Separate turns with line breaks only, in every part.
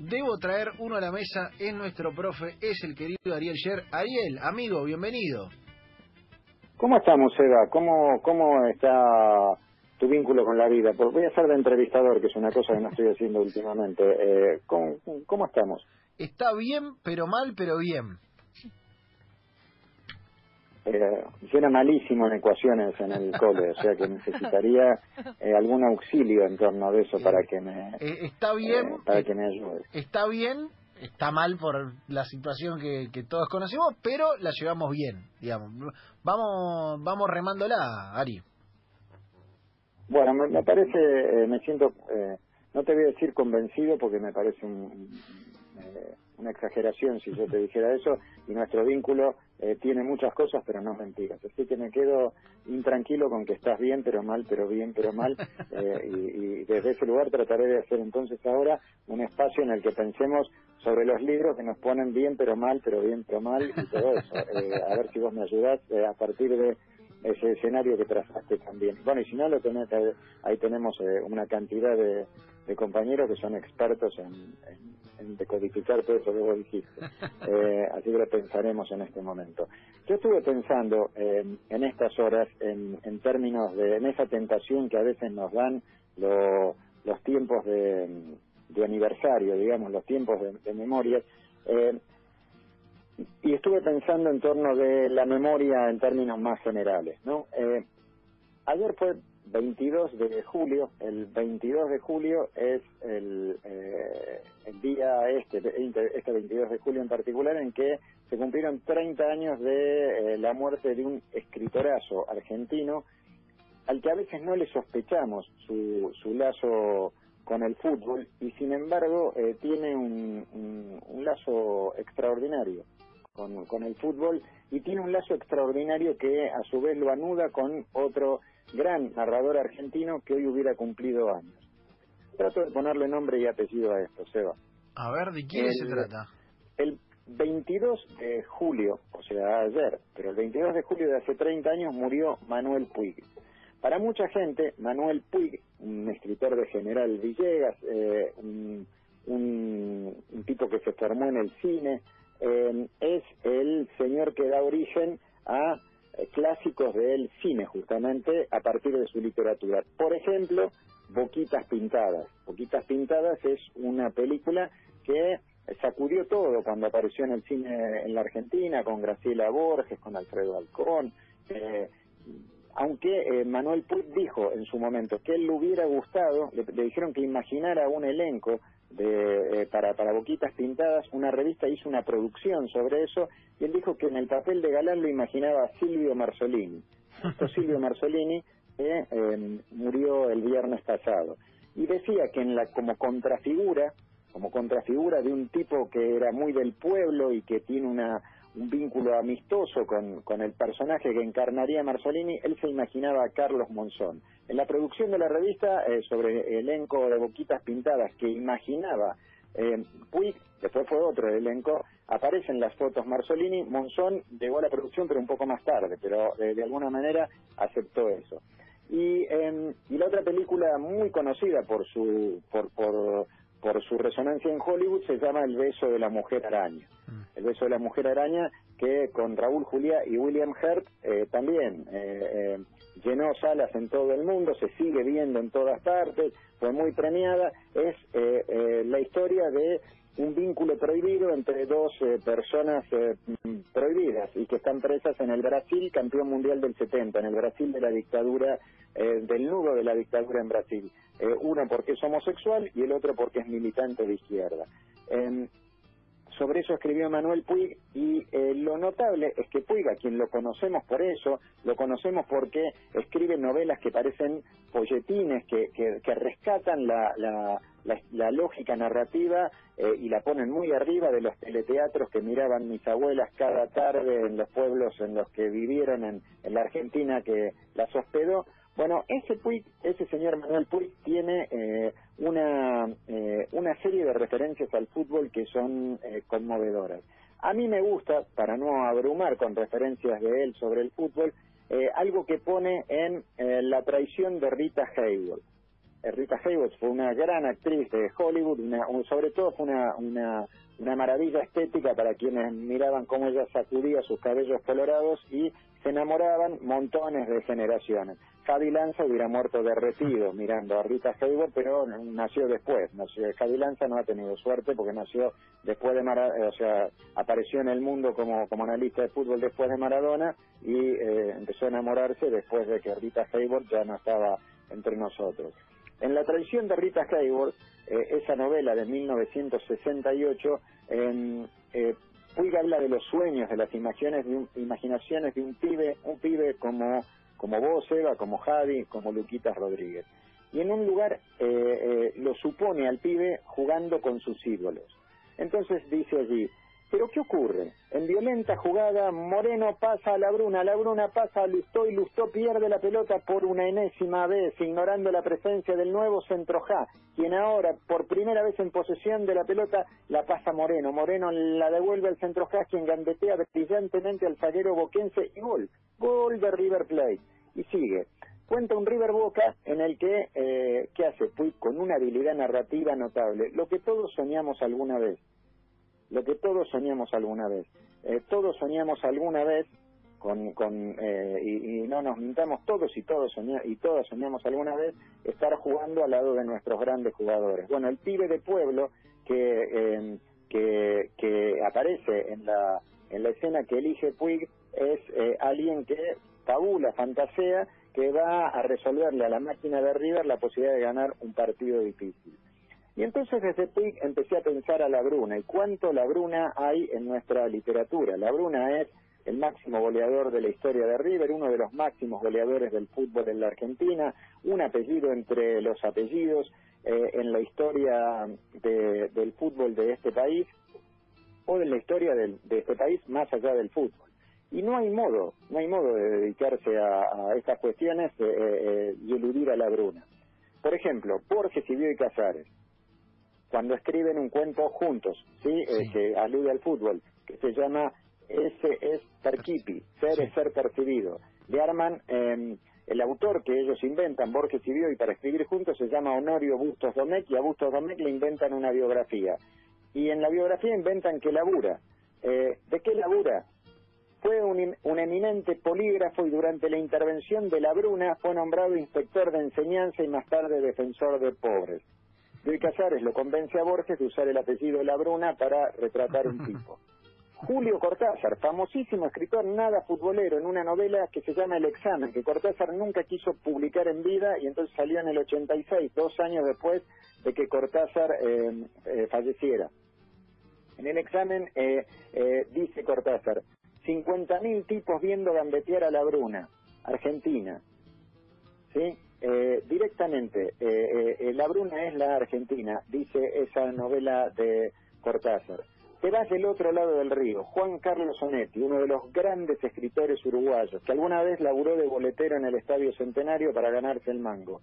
debo traer uno a la mesa, es nuestro profe, es el querido Ariel Sher. Ariel, amigo, bienvenido.
¿Cómo estamos, Eva? ¿Cómo, cómo está tu vínculo con la vida? Porque voy a ser de entrevistador, que es una cosa que no estoy haciendo últimamente. Eh, ¿cómo, ¿Cómo estamos?
Está bien, pero mal, pero bien.
Eh, yo era malísimo en ecuaciones en el cole, o sea que necesitaría eh, algún auxilio en torno de eso para que me
Eh, está bien,
eh, para
eh,
que me ayude.
está bien, está mal por la situación que, que todos conocemos, pero la llevamos bien, digamos. Vamos, vamos remándola, Ari.
Bueno, me, me parece, eh, me siento, eh, no te voy a decir convencido porque me parece un- eh, una exageración si yo te dijera eso, y nuestro vínculo eh, tiene muchas cosas, pero no mentiras. Así que me quedo intranquilo con que estás bien, pero mal, pero bien, pero mal, eh, y, y desde ese lugar trataré de hacer entonces ahora un espacio en el que pensemos sobre los libros que nos ponen bien, pero mal, pero bien, pero mal, y todo eso. Eh, a ver si vos me ayudás eh, a partir de ese escenario que trazaste también. Bueno, y si no, lo tenés, ahí- ahí tenemos eh, una cantidad de, de compañeros que son expertos en, en- en decodificar todo eso que vos dijiste. Eh, así que lo pensaremos en este momento. Yo estuve pensando eh, en estas horas en, en términos de en esa tentación que a veces nos dan lo- los tiempos de, de aniversario, digamos, los tiempos de, de memoria. Eh, y estuve pensando en torno de la memoria en términos más generales, ¿no? Eh, ayer fue 22 de julio, el 22 de julio es el, eh, el día este, este 22 de julio en particular, en que se cumplieron 30 años de eh, la muerte de un escritorazo argentino al que a veces no le sospechamos su, su lazo con el fútbol y sin embargo eh, tiene un, un- un lazo extraordinario con, con el fútbol y tiene un lazo extraordinario que a su vez lo anuda con otro gran narrador argentino que hoy hubiera cumplido años. Trato de ponerle nombre y apellido a esto, Seba.
A ver, ¿de quién
El-
se trata?
El 22 de julio, o sea, ayer, pero el 22 de julio de hace 30 años murió Manuel Puig. Para mucha gente, Manuel Puig, un escritor de General Villegas, eh, un, un- un tipo que se formó en el cine, eh, es el señor que da origen a eh, clásicos del cine, justamente, a partir de su literatura. Por ejemplo, Boquitas Pintadas. Boquitas Pintadas es una película que sacudió todo cuando apareció en el cine en la Argentina, con Graciela Borges, con Alfredo Alcón. eh, aunque eh, Manuel Puig dijo en su momento que él le hubiera gustado, le, le dijeron que imaginara un elenco de, eh, para, para Boquitas Pintadas, una revista hizo una producción sobre eso, y él dijo que en el papel de galán lo imaginaba a Silvio Marzolini. Esto Silvio Marzolini que eh, murió el viernes pasado. Y decía que en la como contrafigura, como contrafigura de un tipo que era muy del pueblo y que tiene una un vínculo amistoso con, con el personaje que encarnaría Marzolini, él se imaginaba a Carlos Monzón. En la producción de la revista, eh, sobre el elenco de Boquitas Pintadas que imaginaba eh, Puig, después fue otro el elenco, aparecen las fotos Marzolini, Monzón llegó a la producción pero un poco más tarde, pero eh, de alguna manera aceptó eso. Y, eh, y la otra película muy conocida por su por, por, por su resonancia en Hollywood se llama El beso de la mujer araña. El beso de la mujer araña que con Raúl Juliá y William Hurt eh, también eh, eh, llenó salas en todo el mundo, se sigue viendo en todas partes, fue muy premiada, es eh, la historia de un vínculo prohibido entre dos eh, personas eh, mm, prohibidas y que están presas en el Brasil, campeón mundial del 70, en el Brasil de la dictadura, eh, del nudo de la dictadura en Brasil. Eh, uno porque es homosexual y el otro porque es militante de izquierda. Em, sobre eso escribió Manuel Puig y eh, lo notable es que Puig, a quien lo conocemos por eso, lo conocemos porque escribe novelas que parecen folletines, que, que, que rescatan la, la, la, la lógica narrativa eh, y la ponen muy arriba de los teleteatros que miraban mis abuelas cada tarde en los pueblos en los que vivieron en, en la Argentina que las hospedó. Bueno, ese Puig, ese señor Manuel Puig tiene eh, una, eh, una serie de referencias al fútbol que son eh, conmovedoras. A mí me gusta, para no abrumar con referencias de él sobre el fútbol, eh, algo que pone en eh, la traición de Rita Hayworth. Rita Hayworth fue una gran actriz de Hollywood, una, sobre todo fue una, una, una maravilla estética para quienes miraban cómo ella sacudía sus cabellos colorados y se enamoraban montones de generaciones. Javi Lanza hubiera muerto derretido mirando a Rita Hayworth, pero nació después. Nació, Javi Lanza no ha tenido suerte porque nació después de Maradona, o sea, apareció en el mundo como, como analista de fútbol después de Maradona y eh, empezó a enamorarse después de que Rita Hayworth ya no estaba entre nosotros. En la tradición de Rita Hayworth, eh, esa novela de 1968, eh, Puig habla de los sueños, de las imaginaciones de un, imaginaciones de un pibe, un pibe como, como vos, Eva, como Javi, como Luquitas Rodríguez. Y en un lugar eh, eh, lo supone al pibe jugando con sus ídolos. Entonces dice allí, pero ¿qué ocurre? En violenta jugada, Moreno pasa a la Bruna, la Bruna pasa a Lustó y Lustó pierde la pelota por una enésima vez, ignorando la presencia del nuevo Centrojá, quien ahora, por primera vez en posesión de la pelota, la pasa Moreno. Moreno la devuelve al Centrojá, quien gambetea brillantemente al zaguero boquense y gol. Gol de River Plate. Y sigue. Cuenta un River Boca en el que, eh, ¿qué hace? Fui con una habilidad narrativa notable, lo que todos soñamos alguna vez lo que todos soñamos alguna vez. Eh, todos soñamos alguna vez con, con eh, y, no nos mintamos todos y todos y todas soñamos alguna vez estar jugando al lado de nuestros grandes jugadores. Bueno, el pibe de pueblo que que, que aparece en la en la escena que elige Puig es eh, alguien que fabula, fantasea, que va a resolverle a la máquina de River la posibilidad de ganar un partido difícil. Y entonces desde PIC empecé a pensar a la Bruna y cuánto la Bruna hay en nuestra literatura. La Bruna es el máximo goleador de la historia de River, uno de los máximos goleadores del fútbol en la Argentina, un apellido entre los apellidos eh, en la historia del fútbol de este país o en la historia de este país más allá del fútbol. Y no hay modo, no hay modo de dedicarse a, estas cuestiones eh, eh, y eludir a la Bruna. Por ejemplo, Borges y Bioy Casares cuando escriben un cuento juntos, ¿sí? Eh, que alude al fútbol, que se llama Ese es Perquipi, ser es ser percibido. Le arman, em, el autor que ellos inventan, Borges y y para escribir juntos se llama Honorio Bustos Domecq, y a Bustos Domecq le inventan una biografía. Y en la biografía inventan que labura. Eh, ¿De qué labura? Fue un, un, eminente polígrafo y durante la intervención de la Bruna fue nombrado inspector de enseñanza y más tarde defensor de pobres. Luis Casares lo convence a Borges de usar el apellido de la Bruna para retratar un tipo. Julio Cortázar, famosísimo escritor nada futbolero, en una novela que se llama El examen, que Cortázar nunca quiso publicar en vida y entonces salió en el 86, dos años después de que Cortázar eh, eh, falleciera. En el examen eh, dice Cortázar, 50.000 tipos viendo gambetear a la Bruna, Argentina. ¿Sí? Eh, directamente, eh, eh, La Bruna es la Argentina, dice esa novela de Cortázar. Te vas del otro lado del río, Juan Carlos Sonetti, uno de los grandes escritores uruguayos, que alguna vez laburó de boletero en el Estadio Centenario para ganarse el mango.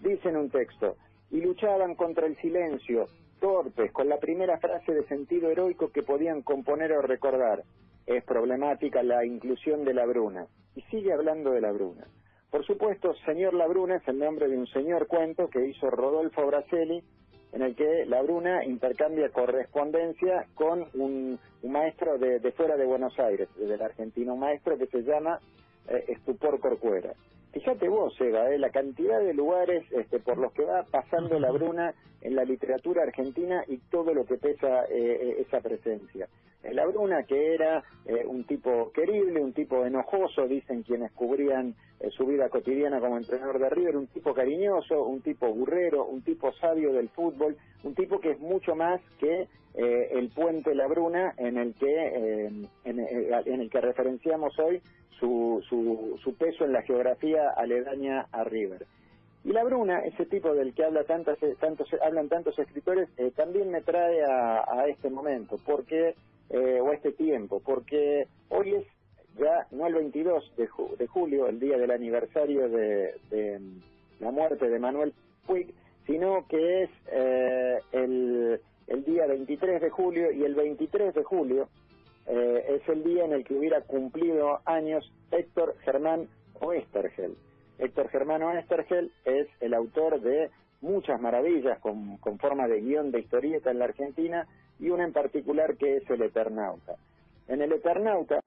Dice en un texto, y luchaban contra el silencio, torpes, con la primera frase de sentido heroico que podían componer o recordar. Es problemática la inclusión de la Bruna. Y sigue hablando de la Bruna. Por supuesto, Señor Labruna es el nombre de un señor cuento que hizo Rodolfo Braselli, en el que Labruna intercambia correspondencia con un, maestro de, fuera de Buenos Aires, del argentino, un maestro que se llama eh, Estupor Corcuera. Fíjate vos, Eva, eh, la cantidad de lugares este, por los que va pasando la Bruna en la literatura argentina y todo lo que pesa eh, eh, esa presencia. La Bruna, que era un tipo querible, un tipo enojoso, dicen quienes cubrían su vida cotidiana como entrenador de River, un tipo cariñoso, un tipo burrero, un tipo sabio del fútbol, un tipo que es mucho más que el puente La Bruna en el que, en el que referenciamos hoy su, su, su peso en la geografía aledaña a River. Y la Bruna, ese tipo del que habla tantos, tantos, hablan tantos escritores, eh, también me trae a, a, este momento, porque eh, o a este tiempo, porque hoy es ya no el 22 de, de julio, el día del aniversario de, de, la muerte de Manuel Puig, sino que es eh, el, el día 23 de julio y el 23 de julio eh, es el día en el que hubiera cumplido años Héctor Germán Oestergel. Héctor Germán Oestergel es el autor de muchas maravillas con, con forma de guion de historieta en la Argentina y una en particular que es el Eternauta. En el Eternauta,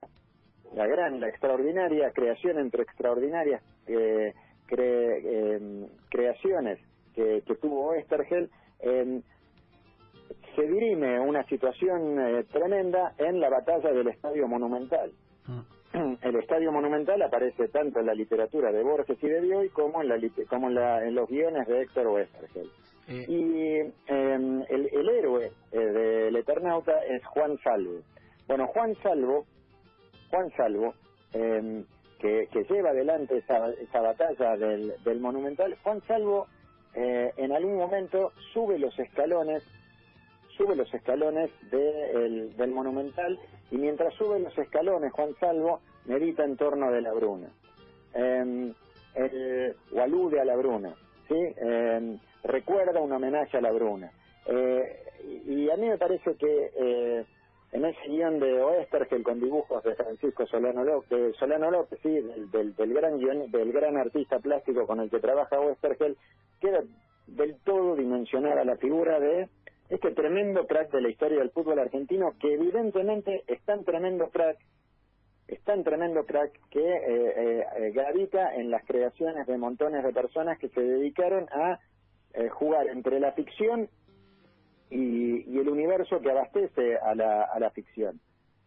la gran, la extraordinaria creación entre extraordinarias eh, em, creaciones que, tuvo Estergel, em, se dirime una situación eh, tremenda en la batalla del Estadio Monumental. Mm. El Estadio Monumental aparece tanto en la literatura de Borges y de Bioy como en, la, como en, los guiones de Héctor Westergel. Eh. Y em, el, héroe eh, del Eternauta es Juan Salvo. Bueno, Juan Salvo, Juan Salvo, em, que, lleva adelante esa, batalla del, del Monumental, Juan Salvo en algún momento sube los escalones sube los escalones del Monumental y mientras sube los escalones, Juan Salvo medita en torno de la Bruna. Eh, o alude a la Bruna, ¿sí? Em, recuerda un homenaje a la Bruna. Eh, y a mí me parece que eh, en ese guion de Oestergel con dibujos de Francisco Solano López, Solano López sí, del, del, gran del gran artista plástico con el que trabaja Oestergel, queda del todo dimensionada la figura de este tremendo crack de la historia del fútbol argentino, que evidentemente es tan tremendo crack, es tan tremendo crack que eh, eh, eh, gravita en las creaciones de montones de personas que se dedicaron a jugar entre la ficción y, el universo que abastece a la, a la ficción.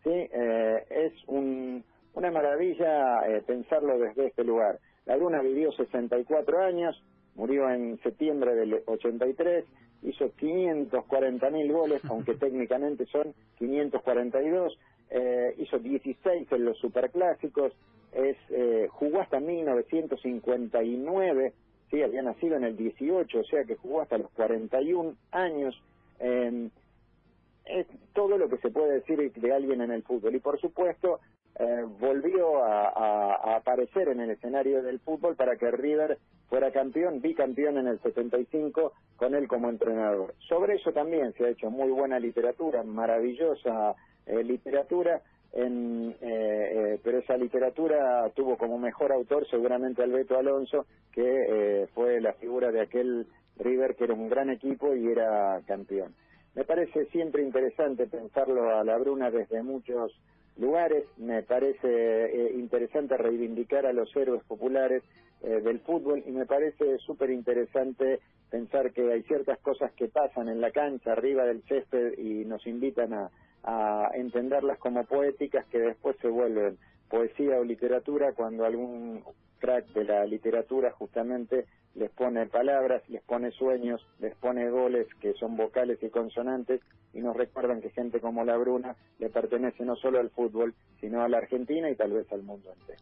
¿sí? es una maravilla pensarlo desde este lugar. La Luna vivió 64 años, murió en septiembre del 83, hizo 540 mil goles, aunque técnicamente son 542, eh, hizo 16 en los superclásicos, es, eh, jugó hasta 1959, sí, había nacido en el 18, o sea que jugó hasta los 41 años. Es todo lo que se puede decir de alguien en el fútbol. Y por supuesto, eh, volvió a, aparecer en el escenario del fútbol para que River fuera campeón, bicampeón en el 75 con él como entrenador. Sobre eso también se ha hecho muy buena literatura, maravillosa eh, literatura, en, eh, pero esa literatura tuvo como mejor autor seguramente Alberto Alonso, que fue la figura de aquel River que era un gran equipo y era campeón. Me parece siempre interesante pensarlo a la Bruna desde muchos lugares. Me parece eh, interesante reivindicar a los héroes populares eh, del fútbol y me parece súper interesante pensar que hay ciertas cosas que pasan en la cancha, arriba del césped y nos invitan a, a entenderlas como poéticas que después se vuelven poesía o literatura cuando algún crack de la literatura justamente les pone palabras, les pone sueños, les pone goles que son vocales y consonantes y nos recuerdan que gente como la Bruna le pertenece no solo al fútbol, sino a la Argentina y tal vez al mundo entero.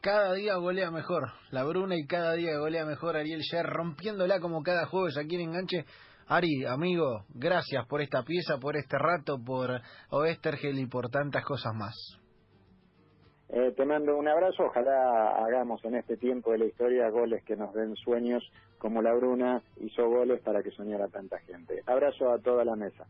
Cada día golea mejor la Bruna y cada día golea mejor Ariel Sher, rompiéndola como cada jueves aquí en Enganche. Ari, amigo, gracias por esta pieza, por este rato, por Oestergel y por tantas cosas más.
Eh, te mando un abrazo, ojalá hagamos en este tiempo de la historia goles que nos den sueños como la Bruna hizo goles para que soñara tanta gente. Abrazo a toda la mesa.